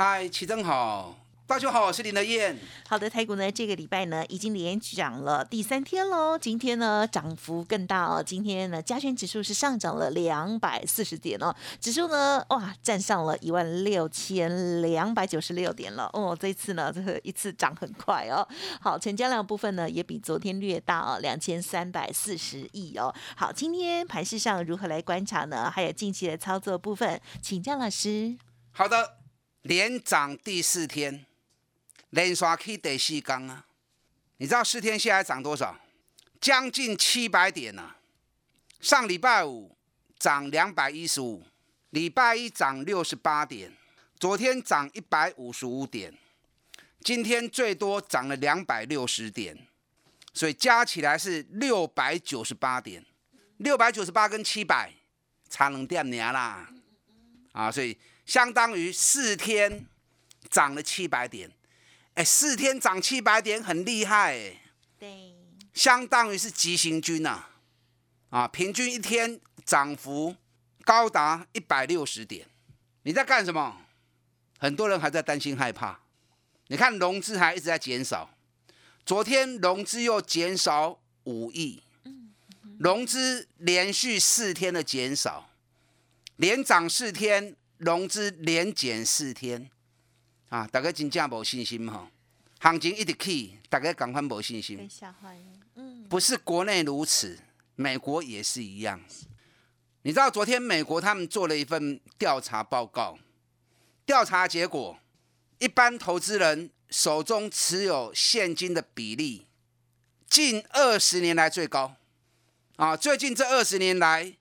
嗨，齐正好，大家好，我是林德燕。好的，台股呢这个礼拜呢已经连涨了第三天喽，今天呢涨幅更大哦，今天呢加权指数是上涨了两百四十点哦，指数呢哇站上了一万六千两百九十六点了哦，这次呢这个一次涨很快哦，好，成交量部分呢也比昨天略大哦，两千三百四十亿哦，好，今天盘市上如何来观察呢？还有近期的操作部分，请江老师。好的。连涨第四天，连刷去第四缸啊！你知道四天下来涨多少？将近七百点呢。上礼拜五涨两百一十五，礼拜一涨六十八点，昨天涨一百五十五点，今天最多涨了两百六十点，所以加起来是六百九十八点。六百九十八跟七百差两点年啦，啊，所以。相当于四天涨了七百点，哎，四天涨七百点很厉害哎。对，相当于是急行军呐，啊，平均一天涨幅高达一百六十点。你在干什么？很多人还在担心害怕。你看融资还一直在减少，昨天融资又减少五亿，融资连续四天的减少，连涨四天。融资连减四天，啊，大家真正无信心哈，行情一直起，大家赶快无信心。吓坏了，嗯，不是国内如此，美国也是一样。你知道昨天美国他们做了一份调查报告，调查结果，一般投资人手中持有现金的比例，近二十年来最高，啊，最近这二十年来。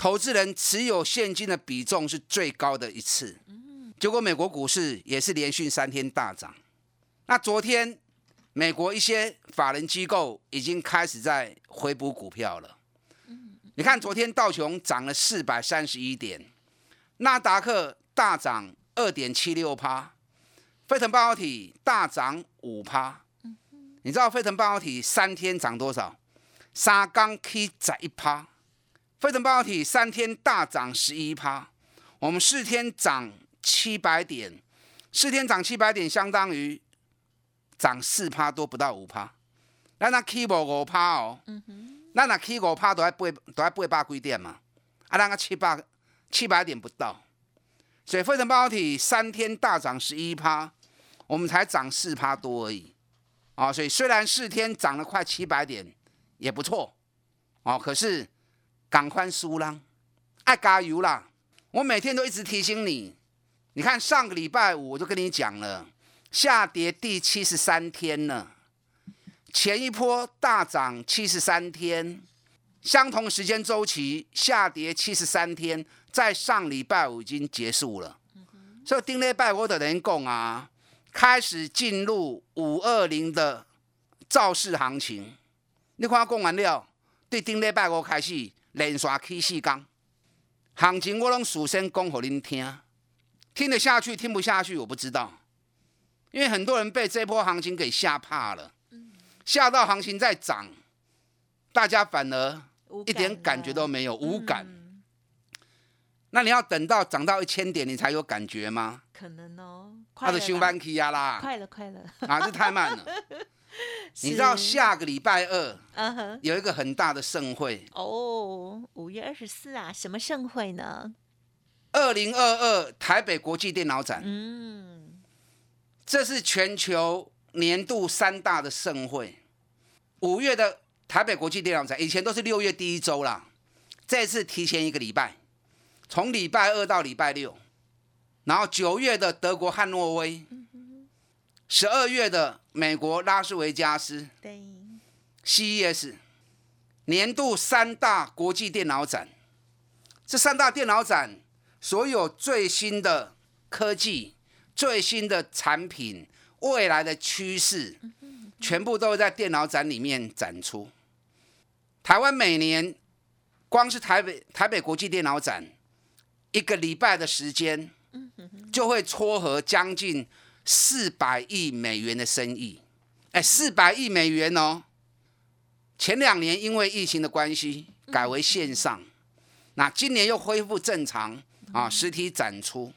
投资人持有现金的比重是最高的一次，结果美国股市也是连续三天大涨。那昨天美国一些法人机构已经开始在回补股票了。你看昨天道琼涨了四百三十一点，纳达克大涨二点七六趴，飞腾半导体大涨五趴。你知道飞腾半导体三天涨多少？三刚 K 涨一趴。飞腾半导体三天大涨十一趴，我们四天涨七百点，四天涨七百点相当于涨四趴多不到五趴，那那 K 五五趴哦，那那 K 五趴都还八都还八百几点嘛，啊那个七百七百点不到，所以飞腾半导体三天大涨十一趴，我们才涨四趴多而已，啊，所以虽然四天涨了快七百点也不错，哦，可是。赶快输啦，爱加油啦！我每天都一直提醒你。你看上个礼拜五我就跟你讲了，下跌第七十三天了。前一波大涨七十三天，相同时间周期下跌七十三天，在上礼拜五已经结束了。所以丁礼拜我的人讲啊，开始进入五二零的造势行情。你看讲完了，对丁礼拜我开始。连续起四缸，行情我拢事先讲给恁听，听得下去听不下去我不知道，因为很多人被这波行情给吓怕了，吓到行情在涨，大家反而一点感觉都没有，无感。那你要等到涨到一千点你才有感觉吗？可能哦，他的休班期呀啦，快了快了，啊，这太慢了。你知道下个礼拜二，有一个很大的盛会哦，五月二十四啊，什么盛会呢？二零二二台北国际电脑展，嗯，这是全球年度三大的盛会。五月的台北国际电脑展，以前都是六月第一周啦，这次提前一个礼拜，从礼拜二到礼拜六，然后九月的德国汉诺威。十二月的美国拉斯维加斯，对，CES 年度三大国际电脑展，这三大电脑展所有最新的科技、最新的产品、未来的趋势，全部都会在电脑展里面展出。台湾每年光是台北台北国际电脑展一个礼拜的时间，就会撮合将近四百亿美元的生意。哎，四百亿美元哦！前两年因为疫情的关系改为线上，那今年又恢复正常啊，实体展出。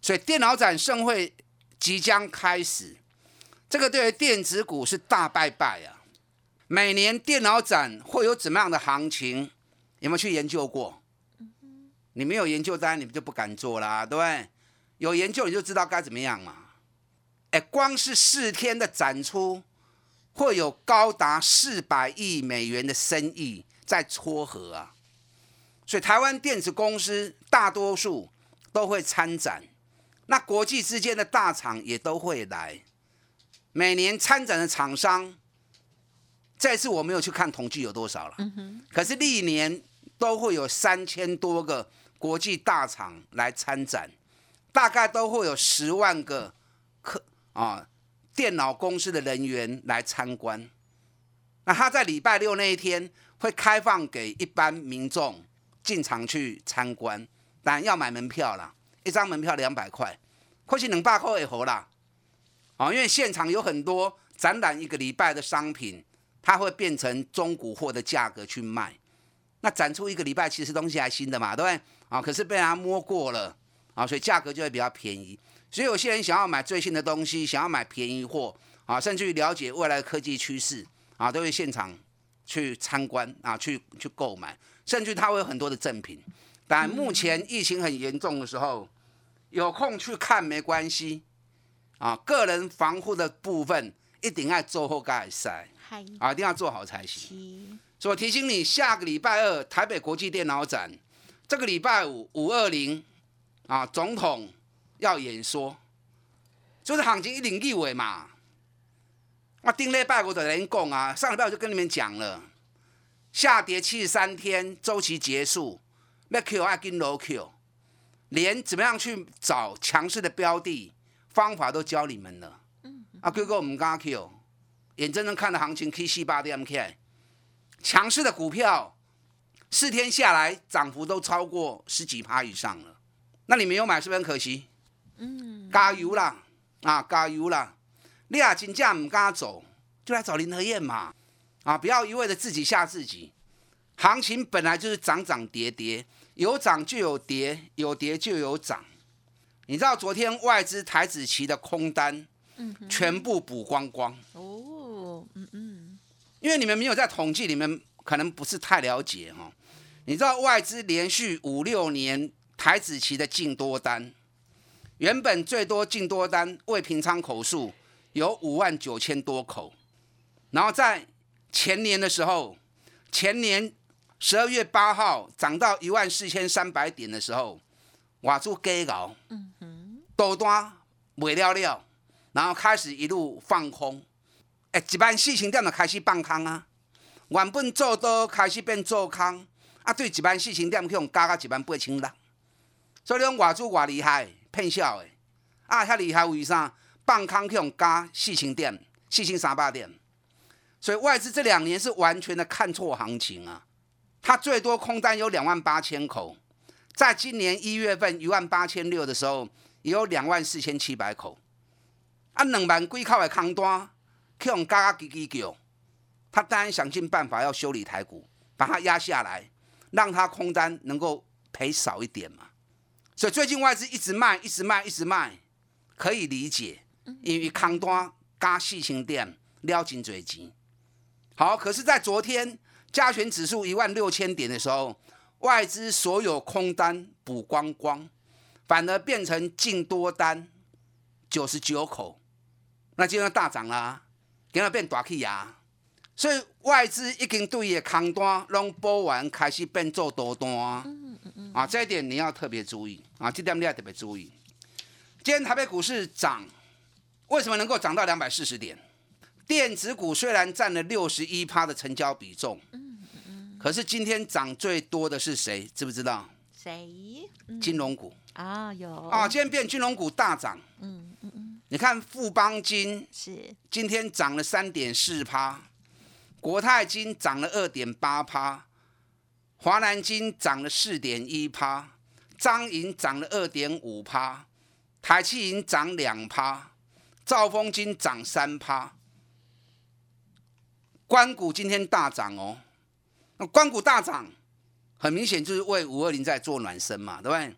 所以电脑展盛会即将开始，这个对于电子股是大拜拜啊！每年电脑展会有怎么样的行情？有没有去研究过？你没有研究，当然你们就不敢做啦，对不对？有研究你就知道该怎么样嘛。哎，光是四天的展出，会有高达四百亿美元的生意在撮合啊！所以台湾电子公司大多数都会参展。那国际之间的大厂也都会来，每年参展的厂商，这次我没有去看统计有多少了，可是历年都会有三千多个国际大厂来参展，大概都会有十万个客啊电脑公司的人员来参观。那他在礼拜六那一天会开放给一般民众进场去参观，当然要买门票啦。一张门票两百块，或许两百块也好啦。哦，因为现场有很多展览一个礼拜的商品，它会变成中古货的价格去卖。那展出一个礼拜，其实东西还新的嘛，对不对？啊，可是被人家摸过了，啊，所以价格就会比较便宜。所以有些人想要买最新的东西，想要买便宜货，啊，甚至于了解未来的科技趋势，啊，都会现场去参观，啊，去去购买，甚至他会有很多的赠品。但目前疫情很严重的时候。有空去看没关系，啊，个人防护的部分一定要做好盖塞，啊，一定要做好才行。所以我提醒你，下个礼拜二台北国际电脑展，这个礼拜五五二零，啊，总统要演说，就是行情一领一尾嘛。我顶礼拜我就跟你讲啊，上礼拜我就跟你们讲了，下跌七十三天周期结束，要 Q 要跟 low Q。连怎么样去找强势的标的方法都教你们了。嗯，啊，哥哥，我们刚刚 Q，眼睁睁看着行情 K 七八 D M K，强势的股票四天下来涨幅都超过十几趴以上了。那你没有买是不是很可惜？嗯，加油啦！啊，加油啦！你啊，金价唔敢走，就来找林和燕嘛。啊，不要一味的自己吓自己。行情本来就是涨涨跌跌。有涨就有跌，有跌就有涨。你知道昨天外资台子期的空单，嗯，全部补光光。哦，嗯嗯。因为你们没有在统计，你们可能不是太了解哈。你知道外资连续五六年台子期的净多单，原本最多净多单未平仓口数有五万九千多口，然后在前年的时候，前年。十二月八号涨到一万四千三百点的时候，瓦住给搞，嗯哼，多单没了了，然后开始一路放空，哎，一般事情点就开始放空啊，原本做多开始变做空，啊，对一般事情点去用加到一万八千六，所以讲瓦住偌厉害，骗笑的，啊，遐厉害为啥？放空去用加四千点，四千三百点，所以外资这两年是完全的看错行情啊。它最多空单有两万八千口，在今年一月份一万八千六的时候，也有两万四千七百口。啊，两万几口的空单，去用嘎嘎叽叽叫，他当然想尽办法要修理台股，把它压下来，让它空单能够赔少一点嘛。所以最近外资一直卖，一直卖，一直卖，可以理解，因为空单加四千点撩紧嘴钱。好，可是，在昨天。加权指数一万六千点的时候，外资所有空单补光光，反而变成净多单九十九口，那今天大涨啦，今天变大气呀。所以外资已经对的空单拢补完，开始变做多单。嗯嗯嗯。啊，这一点你要特别注意啊，这点你要特别注意。今天台北股市涨，为什么能够涨到两百四十点？电子股虽然占了六十一趴的成交比重。可是今天涨最多的是谁？知不知道？谁？金融股啊，有啊，今天变金融股大涨。嗯嗯嗯，你看富邦金是今天涨了三点四趴，国泰金涨了二点八趴，华南金涨了四点一趴，彰银涨了二点五趴，台气银涨两趴，兆丰金涨三趴。关谷今天大涨哦，那关谷大涨，很明显就是为五二零在做暖身嘛，对不对？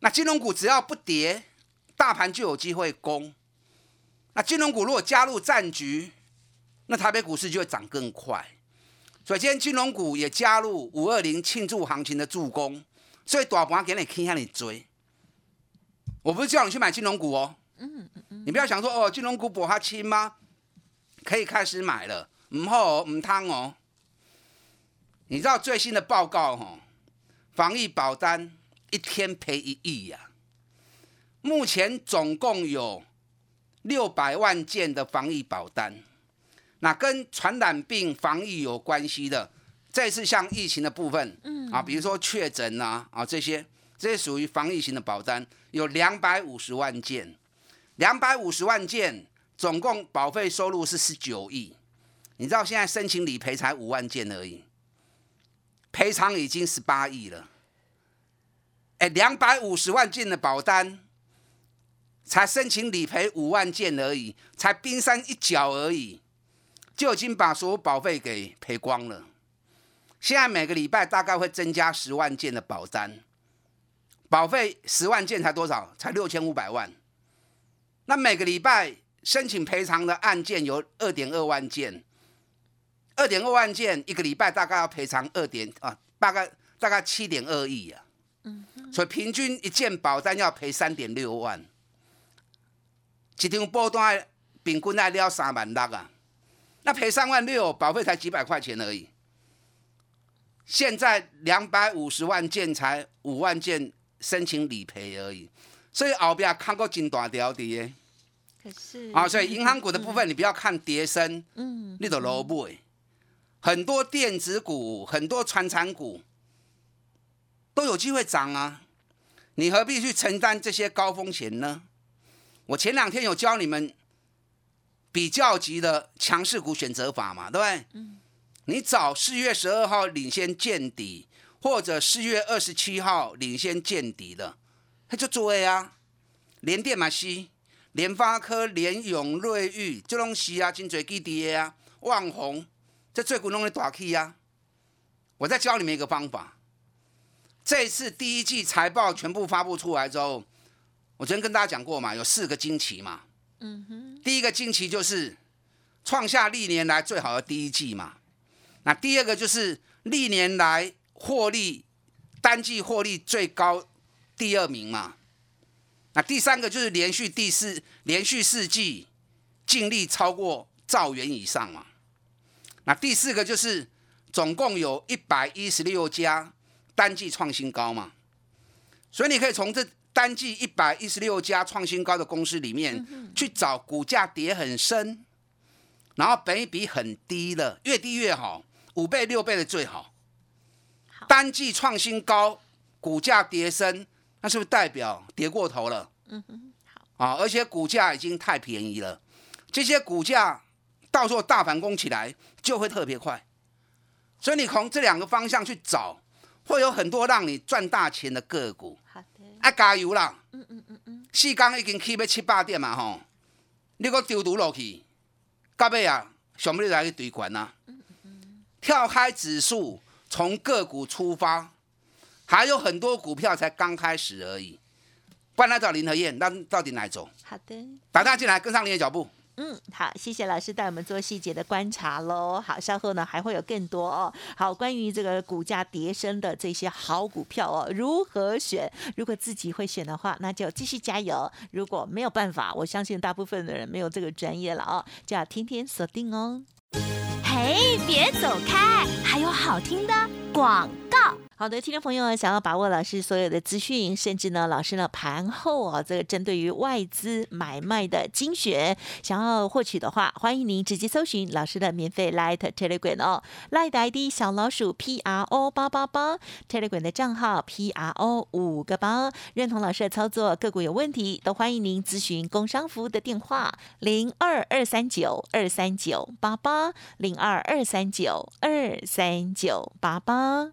那金融股只要不跌，大盘就有机会攻。那金融股如果加入战局，那台北股市就会涨更快。所以今天金融股也加入五二零庆祝行情的助攻，所以大盘给你倾向你追。我不是叫你去买金融股哦，嗯嗯嗯，你不要想说哦，金融股博它轻吗？可以开始买了。唔好唔汤哦！你知道最新的报告哈？防疫保单一天赔一亿呀！目前总共有六百万件的防疫保单，那跟传染病防疫有关系的，这次像疫情的部分，嗯啊，比如说确诊呐啊这些，这些属于防疫型的保单，有两百五十万件，两百五十万件，总共保费收入是十九亿。你知道现在申请理赔才五万件而已，赔偿已经十八亿了。哎，两百五十万件的保单，才申请理赔五万件而已，才冰山一角而已，就已经把所有保费给赔光了。现在每个礼拜大概会增加十万件的保单，保费十万件才多少？才六千五百万。那每个礼拜申请赔偿的案件有二点二万件。二点二万件一个礼拜，大概要赔偿二点啊，大概大概七点二亿啊。嗯，所以平均一件保单要赔三点六万，一张保单平均要了三万六啊。那赔三万六，保费才几百块钱而已。现在两百五十万件才五万件申请理赔而已，所以后边看过真大条的耶。可是啊，所以银行股的部分，你不要看跌升，嗯，你都落买。很多电子股、很多传产股都有机会涨啊！你何必去承担这些高风险呢？我前两天有教你们比较级的强势股选择法嘛，对不对？嗯。你找四月十二号领先见底，或者四月二十七号领先见底的，他就追啊！联电嘛是，联发科、联永、瑞昱这拢是啊，真侪基底的啊，万宏。这最股弄的大 K 啊！我再教你们一个方法。这次第一季财报全部发布出来之后，我昨天跟大家讲过嘛，有四个惊奇嘛。嗯哼。第一个惊奇就是创下历年来最好的第一季嘛。那第二个就是历年来获利单季获利最高第二名嘛。那第三个就是连续第四连续四季净利超过兆元以上嘛。那第四个就是总共有一百一十六家单季创新高嘛，所以你可以从这单季一百一十六家创新高的公司里面去找股价跌很深，然后本益比很低的，越低越好，五倍六倍的最好。单季创新高，股价跌升，那是不是代表跌过头了？嗯哼，好啊，而且股价已经太便宜了，这些股价。到时候大反攻起来就会特别快，所以你从这两个方向去找，会有很多让你赚大钱的个股。好的，啊加油啦！嗯嗯嗯嗯，四刚已经起要七八点嘛吼，你个丢毒落去，到尾啊，上尾来去对管呐。嗯嗯嗯，跳开指数，从个股出发，还有很多股票才刚开始而已。不然来找林和燕，那到底哪一种？好的，打大家进来跟上你的脚步。嗯，好，谢谢老师带我们做细节的观察喽。好，稍后呢还会有更多哦。好，关于这个股价跌升的这些好股票哦，如何选？如果自己会选的话，那就继续加油。如果没有办法，我相信大部分的人没有这个专业了哦，就要天天锁定哦。哎，别走开，还有好听的广告。好的，听众朋友，想要把握老师所有的资讯，甚至呢，老师呢盘后啊，这个针对于外资买卖的精选，想要获取的话，欢迎您直接搜寻老师的免费 Light Telegram 哦，Light ID 小老鼠 P R O 八八八，Telegram 的账号 P R O 五个八，认同老师的操作，个股有问题都欢迎您咨询工商服务的电话零二二三九二三九八八零二二三九二三九八八。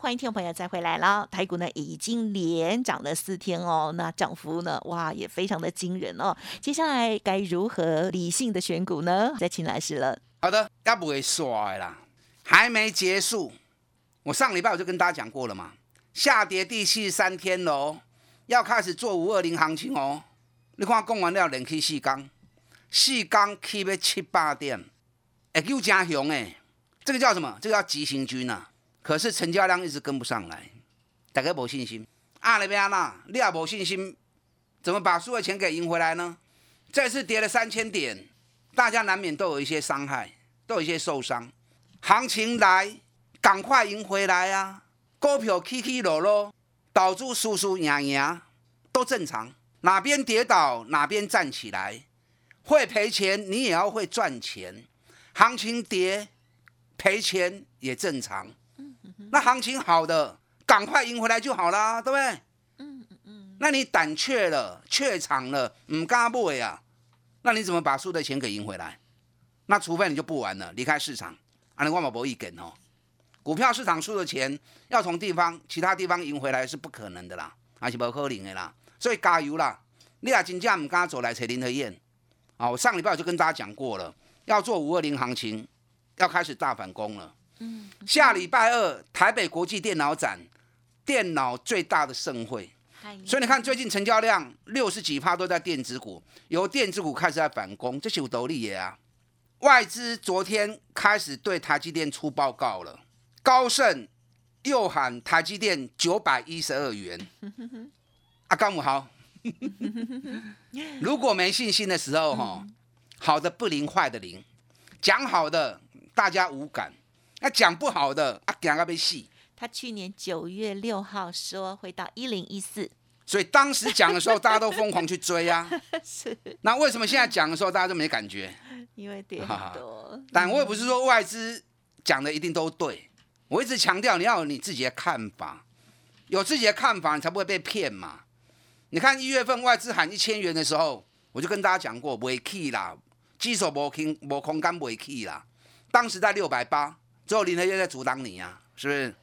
欢迎听众朋友再回来了，台股呢已经连涨了四天哦，那涨幅呢，哇，也非常的惊人哦。接下来该如何理性的选股呢？再请老师了。好的，要不会刷啦，还没结束。我上礼拜我就跟大家讲过了嘛，下跌第四十三天喽，要开始做五二零行情哦。你看，讲完了连去四缸，四缸起要七八点，会够真雄哎。这个叫什么？这个叫急行军呐。可是成交量一直跟不上来，大家没信心。啊那边啊，你也没信心，怎么把输的钱给赢回来呢？这次跌了三千点，大家难免都有一些伤害，都有一些受伤。行情来，赶快赢回来啊！股票起起落落，导致输输赢赢都正常。哪边跌倒，哪边站起来。会赔钱，你也要会赚钱。行情跌，赔钱也正常。那行情好的，赶快赢回来就好啦，对不对？嗯嗯嗯。那你胆怯了，怯场了，唔敢买啊？那你怎么把输的钱给赢回来？那除非你就不玩了，离开市场。啊，你万宝博一梗哦，股票市场输的钱要从地方其他地方赢回来是不可能的啦，还是不可能的啦。所以加油啦！你也真正唔敢走来找林和燕。啊，我上礼拜就跟大家讲过了，要做五二零行情，要开始大反攻了。下礼拜二台北国际电脑展，电脑最大的盛会，所以你看最近成交量六十几趴都在电子股，由电子股开始在反攻，这是有道理的啊。外资昨天开始对台积电出报告了，高盛又喊台积电九百一十二元。阿甘姆豪，如果没信心的时候哈，好的不灵，坏的灵，讲好的大家无感。那讲不好的啊，讲个被戏。他去年九月六号说会到一零一四，所以当时讲的时候，大家都疯狂去追啊。是。那为什么现在讲的时候，大家都没感觉？因为跌很多。但我也不是说外资讲的一定都对，我一直强调你要有你自己的看法，有自己的看法，你才不会被骗嘛。你看一月份外资喊一千元的时候，我就跟大家讲过，没起啦，基手没空，没空干没起啦。当时在六百八。最后林和燕在阻挡你呀，是不是？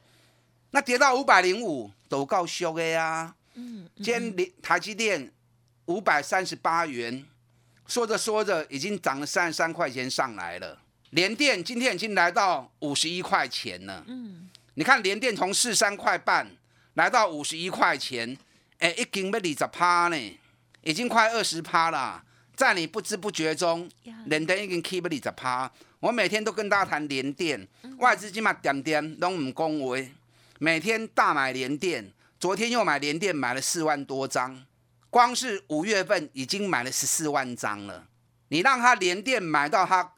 那跌到五百零五都够凶的呀。嗯。今天连台积电五百三十八元，说着说着已经涨了三十三块钱上来了。联电今天已经来到五十一块钱了。嗯。你看联电从四三块半来到五十一块钱，哎，已经要二十趴呢，已经快二十趴了。在你不知不觉中，联电已经 keep 二十趴。我每天都跟大家谈联电，外资今嘛点点都唔恭维，每天大买联电，昨天又买联电买了四万多张，光是五月份已经买了十四万张了。你让他联电买到他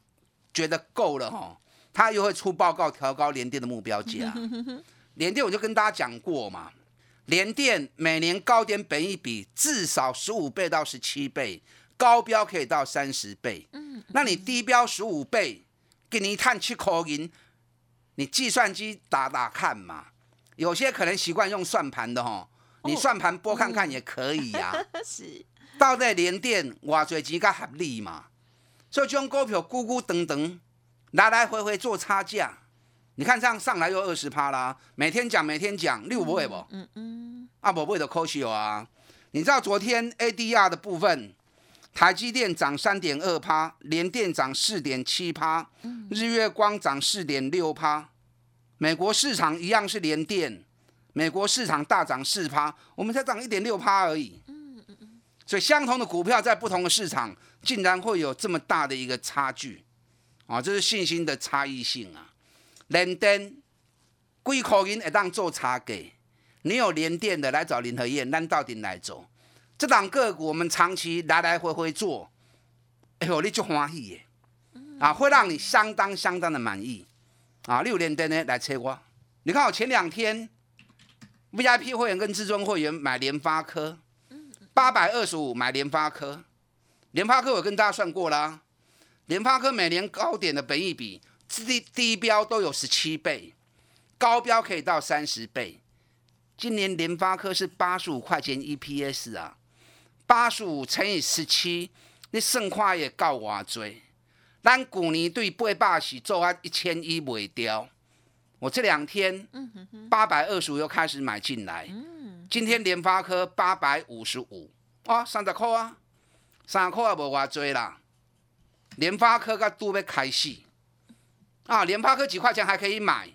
觉得够了哈，他又会出报告调高联电的目标价。联电我就跟大家讲过嘛，联电每年高点本一比至少十五倍到十七倍，高标可以到三十倍。嗯，那你低标十五倍？给你一探七口银，你计算机打打看嘛，有些可能习惯用算盘的哈，你算盘拨看看也可以呀、是，到底连电偌侪钱较合理嘛？所以这种股票咕咕等等，来来回回做差价，你看这样上来又二十趴啦，每天讲每天讲，六不会不？嗯嗯，啊不会的可惜啊！你知道昨天 ADR 的部分，台积电涨三点二趴，联电涨四点七趴，日月光涨四点六趴，美国市场一样是联电，美国市场大涨四趴，我们才涨一点六趴而已。所以相同的股票在不同的市场，竟然会有这么大的一个差距，啊，这是信心的差异性啊。联电几块银会当做差给，你有联电的来找林和燕，咱到底来做？这档个股我们长期来来回回做，哎呦，你就欢喜耶，啊，会让你相当相当的满意啊。六联电呢来切我，你看我前两天 VIP 会员跟至尊会员买联发科。八百二十五买联发科，联发科我跟大家算过啦，联发科每年高点的本益比低低标都有十七倍，高标可以到三十倍。今年联发科是八十五块钱 EPS 啊，八十五乘以十七，你算看也够偌多。咱去年对八百是做啊一千一卖掉，我这两天八百二十五又开始买进来。今天联发科八百五十五啊，三十块啊，三十块也无偌多啦。联发科甲都要开始啊，联发科几块钱还可以买。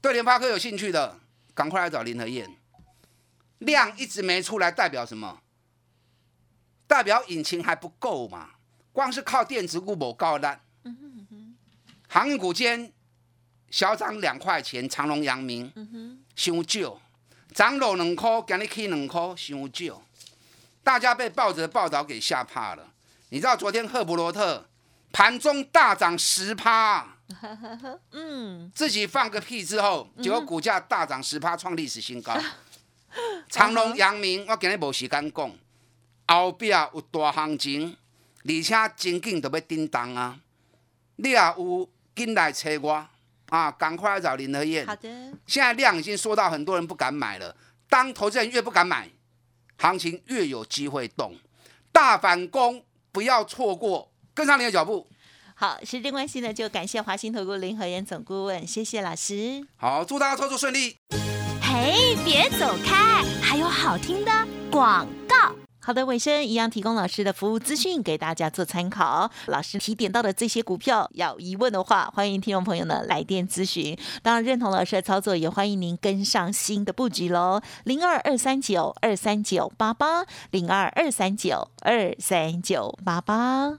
对联发科有兴趣的，赶快来找林和燕。量一直没出来，代表什么？代表引擎还不够嘛？光是靠电子股无够力。航运股间小涨两块钱，长隆、阳明，伤少。涨落两块，今日起两块，伤少。大家被报纸的报道给吓怕了。你知道昨天赫伯罗特盘中大涨十趴，嗯，自己放个屁之后，结果股价大涨十趴，创历史新高。长隆、阳明，我今日无时间讲，后壁有大行情，而且真紧就要叮当啊！你也有紧来找我啊，赶快来找林和燕。好的，现在量已经缩到很多人不敢买了。当投资人越不敢买，行情越有机会动。大反攻，不要错过，跟上你的脚步。好，时间关系呢，就感谢华兴投顾林和燕总顾问，谢谢老师。好，祝大家操作顺利。哎，别走开，还有好听的广告。好的，尾声一样提供老师的服务资讯给大家做参考。老师提点到的这些股票，有疑问的话，欢迎听众朋友呢来电咨询。当然，认同老师的操作，也欢迎您跟上新的布局喽。零二二三九二三九八八，零二二三九二三九八八。